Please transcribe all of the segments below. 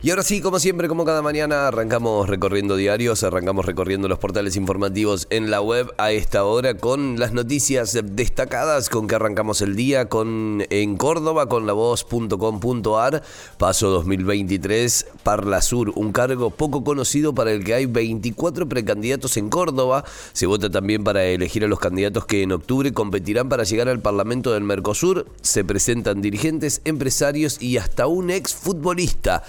Y ahora sí, como siempre, como cada mañana, arrancamos recorriendo diarios, arrancamos recorriendo los portales informativos en la web a esta hora con las noticias destacadas con que arrancamos el día con en Córdoba con la voz.com.ar, paso 2023, Parla Sur, un cargo poco conocido para el que hay 24 precandidatos en Córdoba. Se vota también para elegir a los candidatos que en octubre competirán para llegar al Parlamento del Mercosur. Se presentan dirigentes, empresarios y hasta un ex futbolista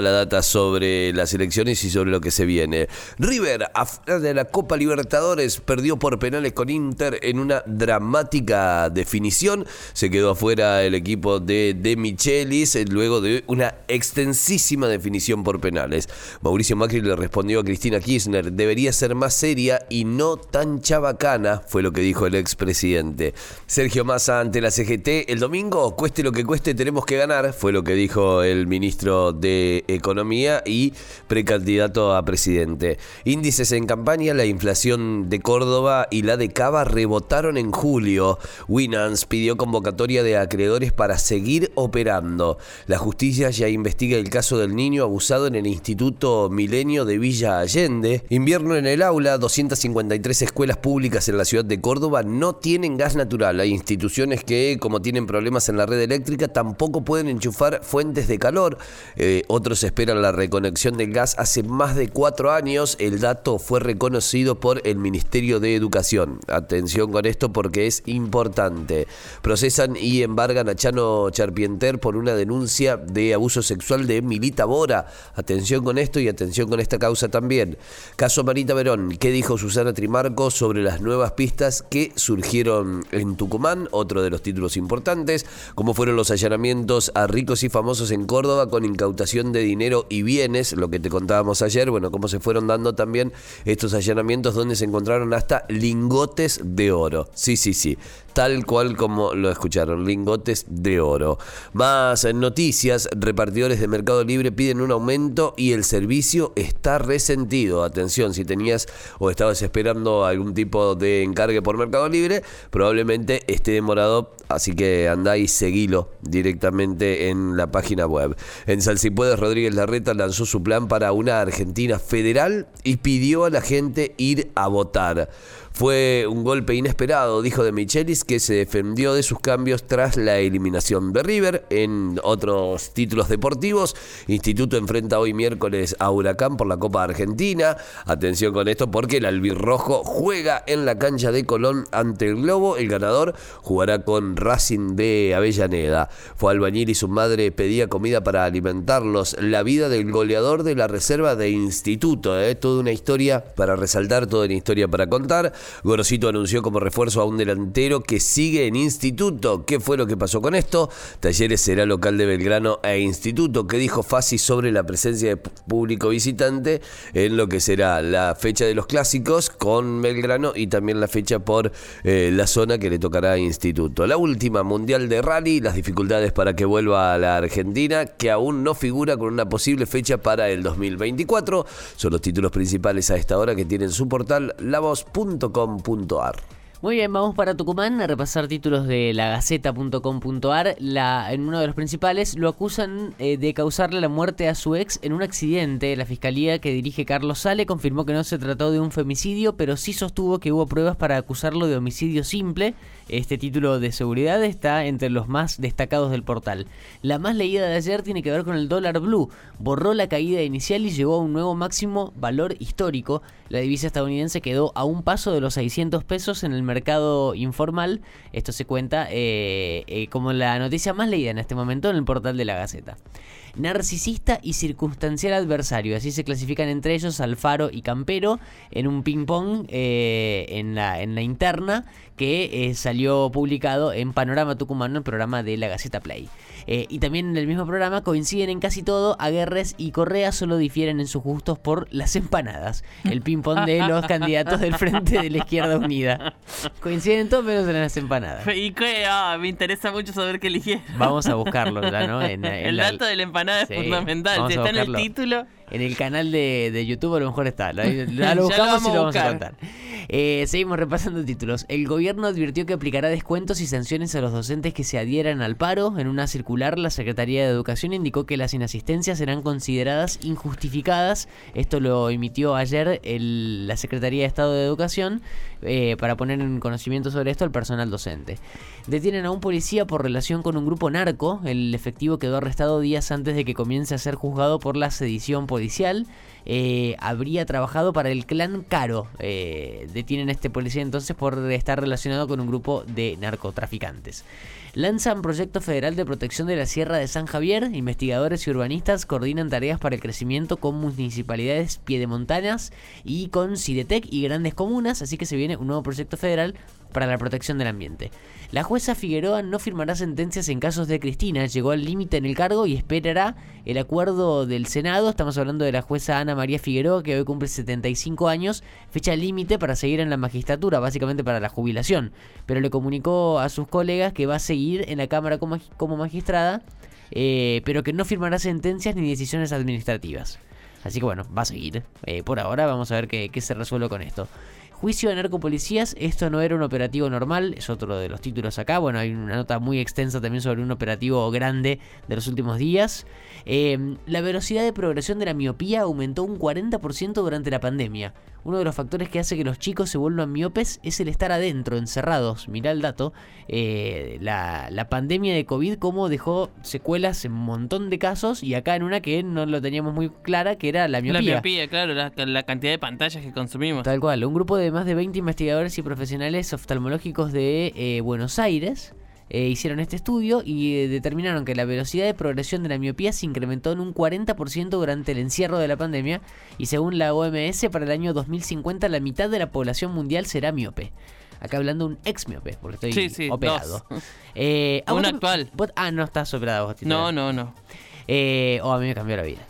la data sobre las elecciones y sobre lo que se viene. River, afuera de la Copa Libertadores, perdió por penales con Inter en una dramática definición. Se quedó afuera el equipo de De Michelis eh, luego de una extensísima definición por penales. Mauricio Macri le respondió a Cristina Kirchner, debería ser más seria y no tan chabacana, fue lo que dijo el expresidente. Sergio Massa ante la CGT, el domingo, cueste lo que cueste, tenemos que ganar, fue lo que dijo el ministro de Economía y precandidato a presidente. Índices en campaña, la inflación de Córdoba y la de Cava rebotaron en julio. Winans pidió convocatoria de acreedores para seguir operando. La justicia ya investiga el caso del niño abusado en el Instituto Milenio de Villa Allende. Invierno en el aula, 253 escuelas públicas en la ciudad de Córdoba no tienen gas natural. Hay instituciones que, como tienen problemas en la red eléctrica, tampoco pueden enchufar fuentes de calor. Eh, otros esperan la reconexión del gas hace más de cuatro años. El dato fue reconocido por el Ministerio de Educación. Atención con esto porque es importante. Procesan y embargan a Chano Charpienter por una denuncia de abuso sexual de Milita Bora. Atención con esto y atención con esta causa también. Caso Marita Verón. ¿Qué dijo Susana Trimarco sobre las nuevas pistas que surgieron en Tucumán? Otro de los títulos importantes. ¿Cómo fueron los allanamientos a ricos y famosos en Córdoba con incautación de dinero y bienes, lo que te contábamos ayer, bueno, cómo se fueron dando también estos allanamientos donde se encontraron hasta lingotes de oro. Sí, sí, sí, tal cual como lo escucharon, lingotes de oro. Más noticias, repartidores de Mercado Libre piden un aumento y el servicio está resentido. Atención, si tenías o estabas esperando algún tipo de encargue por Mercado Libre, probablemente esté demorado, así que andá y seguilo directamente en la página web. En Salsipuedes, Rodríguez Larreta lanzó su plan para una Argentina federal y pidió a la gente ir a votar. Fue un golpe inesperado, dijo de Michelis, que se defendió de sus cambios tras la eliminación de River. En otros títulos deportivos, Instituto enfrenta hoy miércoles a Huracán por la Copa Argentina. Atención con esto porque el albirrojo juega en la cancha de Colón ante el Globo. El ganador jugará con Racing de Avellaneda. Fue albañil y su madre pedía comida para alimentarlos. La vida del goleador de la reserva de Instituto. ¿eh? Toda una historia para resaltar, toda una historia para contar. Gorosito anunció como refuerzo a un delantero que sigue en Instituto. ¿Qué fue lo que pasó con esto? Talleres será local de Belgrano e Instituto. ¿Qué dijo Fasi sobre la presencia de público visitante en lo que será la fecha de los clásicos con Belgrano y también la fecha por eh, la zona que le tocará a Instituto? La última mundial de rally, las dificultades para que vuelva a la Argentina, que aún no figura con una posible fecha para el 2024. Son los títulos principales a esta hora que tienen su portal lavoz.com www.radiocomunitaria.com.ar muy bien, vamos para Tucumán a repasar títulos de la Gaceta.com.ar. en uno de los principales lo acusan eh, de causarle la muerte a su ex en un accidente. La fiscalía que dirige Carlos Sale confirmó que no se trató de un femicidio, pero sí sostuvo que hubo pruebas para acusarlo de homicidio simple. Este título de seguridad está entre los más destacados del portal. La más leída de ayer tiene que ver con el dólar blue. Borró la caída inicial y llegó a un nuevo máximo valor histórico. La divisa estadounidense quedó a un paso de los 600 pesos en el mercado informal. Esto se cuenta eh, eh, como la noticia más leída en este momento en el portal de la Gaceta. Narcisista y circunstancial adversario. Así se clasifican entre ellos Alfaro y Campero en un ping-pong eh, en, la, en la interna que salió publicado en Panorama Tucumano, el programa de la Gaceta Play. Y también en el mismo programa coinciden en casi todo. Aguerres y Correa solo difieren en sus gustos por las empanadas. El ping-pong de los candidatos del Frente de la Izquierda Unida. Coinciden en todo menos en las empanadas. ¿Y qué? Ah, me interesa mucho saber qué eligieron. Vamos a buscarlo ya, ¿no? el dato de la empanada es fundamental. Si está en el título. En el canal de, YouTube a lo mejor está. Lo, buscamos y lo vamos a contar. Eh, seguimos repasando títulos. El gobierno advirtió que aplicará descuentos y sanciones a los docentes que se adhieran al paro. En una circular, la Secretaría de Educación indicó que las inasistencias serán consideradas injustificadas. Esto lo emitió ayer la Secretaría de Estado de Educación eh, para poner en conocimiento sobre esto al personal docente. Detienen a un policía por relación con un grupo narco. El efectivo quedó arrestado días antes de que comience a ser juzgado por la sedición policial. Eh, habría trabajado para el clan Caro. Eh, detienen a este policía entonces por estar relacionado con un grupo de narcotraficantes. Lanzan proyecto federal de protección de la Sierra de San Javier. Investigadores y urbanistas coordinan tareas para el crecimiento con municipalidades piedemontanas y con Cidetec y grandes comunas. Así que se viene un nuevo proyecto federal para la protección del ambiente. La jueza Figueroa no firmará sentencias en casos de Cristina, llegó al límite en el cargo y esperará el acuerdo del Senado. Estamos hablando de la jueza Ana María Figueroa, que hoy cumple 75 años, fecha límite para seguir en la magistratura, básicamente para la jubilación. Pero le comunicó a sus colegas que va a seguir en la Cámara como, magistrada, eh, pero que no firmará sentencias ni decisiones administrativas. Así que bueno, va a seguir. Eh, por ahora vamos a ver qué, qué se resuelve con esto. Juicio de narcopolicías, esto no era un operativo normal, es otro de los títulos acá. Bueno, hay una nota muy extensa también sobre un operativo grande de los últimos días. Em, la velocidad de progresión de la miopía aumentó un 40% durante la pandemia. Uno de los factores que hace que los chicos se vuelvan miopes es el estar adentro, encerrados. Mirá el dato. Eh, la, pandemia de COVID, cómo dejó secuelas en un montón de casos. Y acá en una que no lo teníamos muy clara, que era la miopía. La miopía, claro, la, cantidad de pantallas que consumimos. Tal cual. Un grupo de más de 20 investigadores y profesionales oftalmológicos de eh, Buenos Aires eh, hicieron este estudio y eh, determinaron que la velocidad de progresión de la miopía se incrementó en un 40% durante el encierro de la pandemia y según la OMS para el año 2050 la mitad de la población mundial será miope. Acá hablando un ex miope, porque estoy operado. Eh, un actual. ah, no estás operado vos. No, no, no. o a mí me cambió la vida.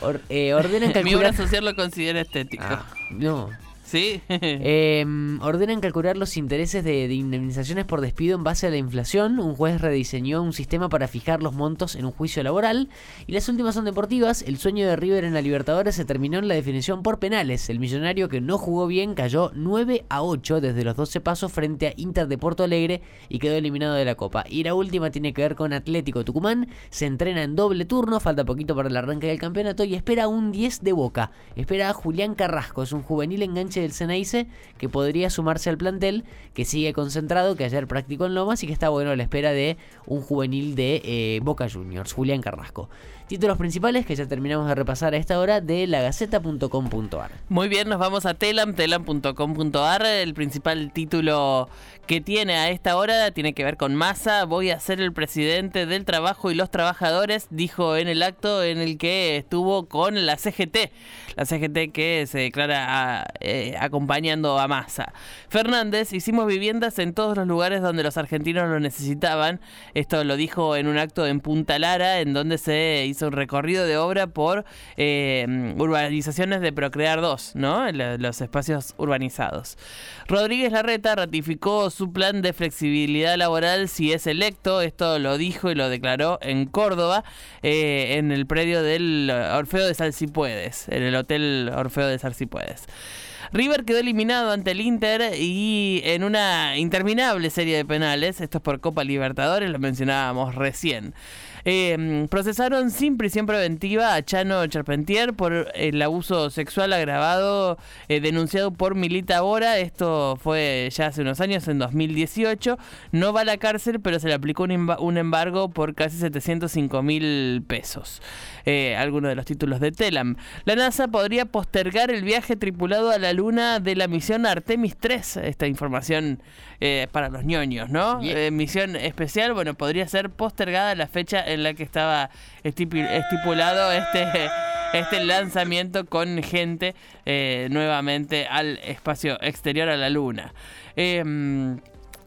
Or, ordenan calcular... Mi obra social lo considera estético. Ah, no, Sí. Em, ordenan calcular los intereses de, indemnizaciones por despido en base a la inflación. Un juez rediseñó un sistema para fijar los montos en un juicio laboral. Y las últimas son deportivas. El sueño de River en la Libertadores se terminó en la definición por penales. El millonario que no jugó bien cayó 9 a 8 desde los 12 pasos frente a Inter de Porto Alegre y quedó eliminado de la Copa. Y la última tiene que ver con Atlético Tucumán. Se entrena en doble turno, falta poquito para el arranque del campeonato y espera un 10 de boca. Espera a Julián Carrasco, es un juvenil enganche del Ceneice que podría sumarse al plantel, que sigue concentrado, que ayer practicó en Lomas y que está bueno a la espera de un juvenil de eh, Boca Juniors, Julián Carrasco. Títulos principales que ya terminamos de repasar a esta hora de lagaceta.com.ar. Muy bien, nos vamos a telam, telam.com.ar. El principal título que tiene a esta hora tiene que ver con Massa. Voy a ser el presidente del trabajo y los trabajadores, dijo en el acto en el que estuvo con la CGT. La CGT que se declara eh, acompañando a Massa. Fernández, hicimos viviendas en todos los lugares donde los argentinos lo necesitaban. Esto lo dijo en un acto en Punta Lara, en donde se hizo un recorrido de obra por eh, urbanizaciones de Procrear 2, ¿no? Los espacios urbanizados. Rodríguez Larreta ratificó su plan de flexibilidad laboral si es electo. Esto lo dijo y lo declaró en Córdoba, eh, en el predio del Orfeo de Salsipuedes, en el Hotel Orfeo de Salsipuedes. River quedó eliminado ante el Inter y en una interminable serie de penales, esto es por Copa Libertadores, lo mencionábamos recién. Eh, procesaron sin prisión preventiva a Chano Charpentier por el abuso sexual agravado eh, denunciado por Milita Bora. Esto fue ya hace unos años, en 2018. No va a la cárcel, pero se le aplicó un, embargo por casi 705 mil pesos. Eh, algunos de los títulos de Telam. La NASA podría postergar el viaje tripulado a la Luna de la misión Artemis 3. Esta información eh, para los ñoños, ¿no? Misión especial, bueno, podría ser postergada la fecha en la que estaba estipulado este, este lanzamiento con gente eh, nuevamente al espacio exterior a la Luna. Em,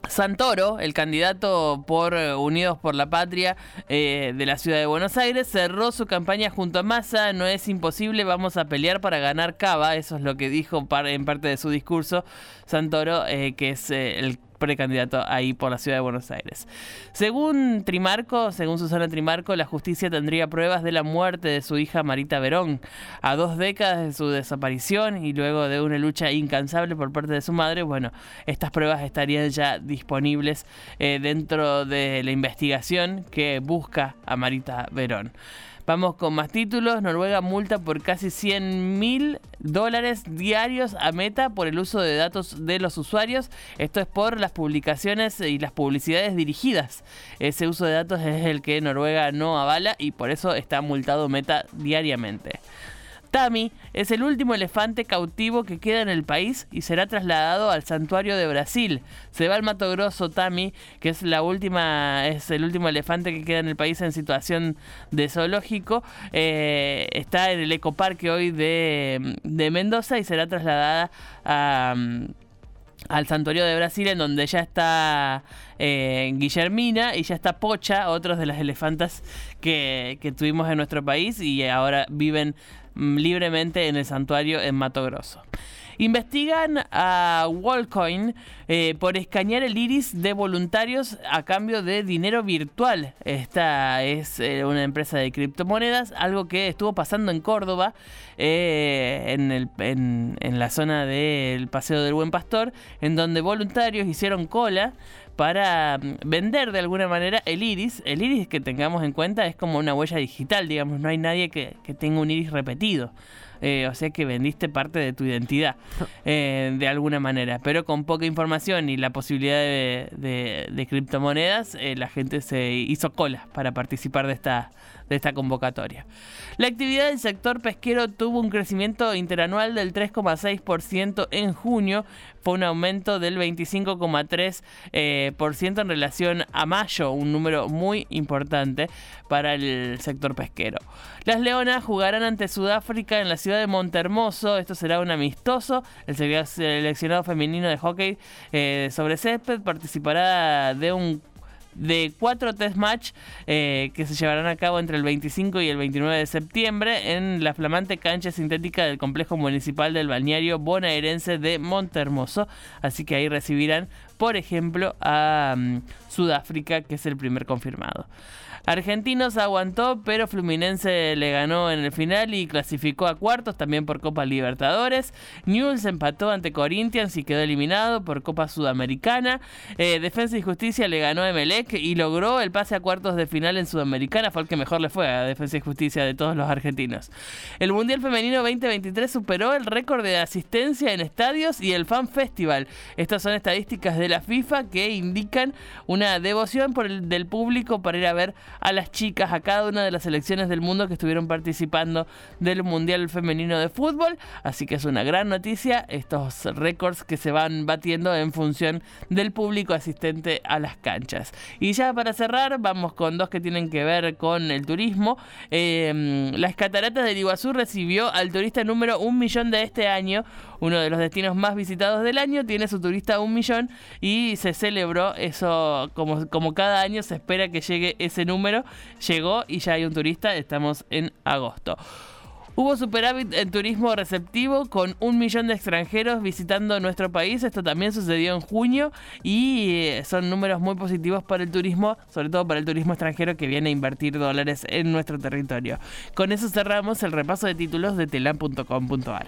Santoro, el candidato por eh, Unidos por la Patria eh, de la ciudad de Buenos Aires, cerró su campaña junto a Massa. No es imposible, vamos a pelear para ganar Cava. Eso es lo que dijo en parte de su discurso Santoro, eh, que es el precandidato ahí por la ciudad de Buenos Aires. Según Trimarco, según Susana Trimarco, la justicia tendría pruebas de la muerte de su hija Marita Verón. A dos décadas de su desaparición y luego de una lucha incansable por parte de su madre, bueno, estas pruebas estarían ya disponibles eh, dentro de la investigación que busca a Marita Verón. Vamos con más títulos. Noruega multa por casi 100 mil dólares diarios a Meta por el uso de datos de los usuarios. Esto es por las publicaciones y las publicidades dirigidas. Ese uso de datos es el que Noruega no avala y por eso está multado Meta diariamente. Tami es el último elefante cautivo que queda en el país y será trasladado al santuario de Brasil. Se va al Mato Grosso Tami, que es la última, es el último elefante que queda en el país en situación de zoológico. Eh, está en el ecoparque hoy de, Mendoza y será trasladada al santuario de Brasil, en donde ya está eh, Guillermina y ya está Pocha, otros de las elefantas que, que tuvimos en nuestro país y ahora viven Mm, libremente en el santuario en Mato Grosso. Investigan a Wallcoin eh, por escanear el iris de voluntarios a cambio de dinero virtual. Esta es eh, una empresa de criptomonedas, algo que estuvo pasando en Córdoba, eh, en, en la zona del Paseo del Buen Pastor, en donde voluntarios hicieron cola para mm, vender de alguna manera el iris. El iris que tengamos en cuenta es como una huella digital, digamos, no hay nadie que, tenga un iris repetido. Eh, o sea que vendiste parte de tu identidad eh, de alguna manera. Pero con poca información y la posibilidad de, criptomonedas, eh, la gente se hizo cola para participar de esta, de esta convocatoria. La actividad del sector pesquero tuvo un crecimiento interanual del 3,6% en junio, fue un aumento del 25,3% eh, en relación a mayo, un número muy importante para el sector pesquero. Las Leonas jugarán ante Sudáfrica en la ciudad de Montermoso, esto será un amistoso, el seleccionado femenino de hockey eh, sobre césped participará de un de cuatro test match eh, que se llevarán a cabo entre el 25 y el 29 de septiembre en la flamante cancha sintética del complejo municipal del balneario bonaerense de Montermoso. Así que ahí recibirán, por ejemplo, a mm, Sudáfrica, que es el primer confirmado. Argentinos aguantó, pero Fluminense le ganó en el final y clasificó a cuartos también por Copa Libertadores. Newell's empató ante Corinthians y quedó eliminado por Copa Sudamericana. Eh, Defensa y Justicia le ganó a Emelec y logró el pase a cuartos de final en Sudamericana. Fue el que mejor le fue a Defensa y Justicia de todos los argentinos. El Mundial Femenino 2023 superó el récord de asistencia en estadios y el Fan Festival. Estas son estadísticas de la FIFA que indican una devoción por el, del público para ir a ver a las chicas, a cada una de las selecciones del mundo que estuvieron participando del Mundial Femenino de Fútbol. Así que es una gran noticia estos récords que se van batiendo en función del público asistente a las canchas. Y ya para cerrar, vamos con dos que tienen que ver con el turismo. Eh, las cataratas del Iguazú recibió al turista número un millón de este año, uno de los destinos más visitados del año, tiene su turista un millón y se celebró eso como, como cada año se espera que llegue ese número. Llegó y ya hay un turista, estamos en agosto. Hubo superávit en turismo receptivo con un millón de extranjeros visitando nuestro país. Esto también sucedió en junio y eh, son números muy positivos para el turismo, sobre todo para el turismo extranjero que viene a invertir dólares en nuestro territorio. Con eso cerramos el repaso de títulos de telam.com.ar.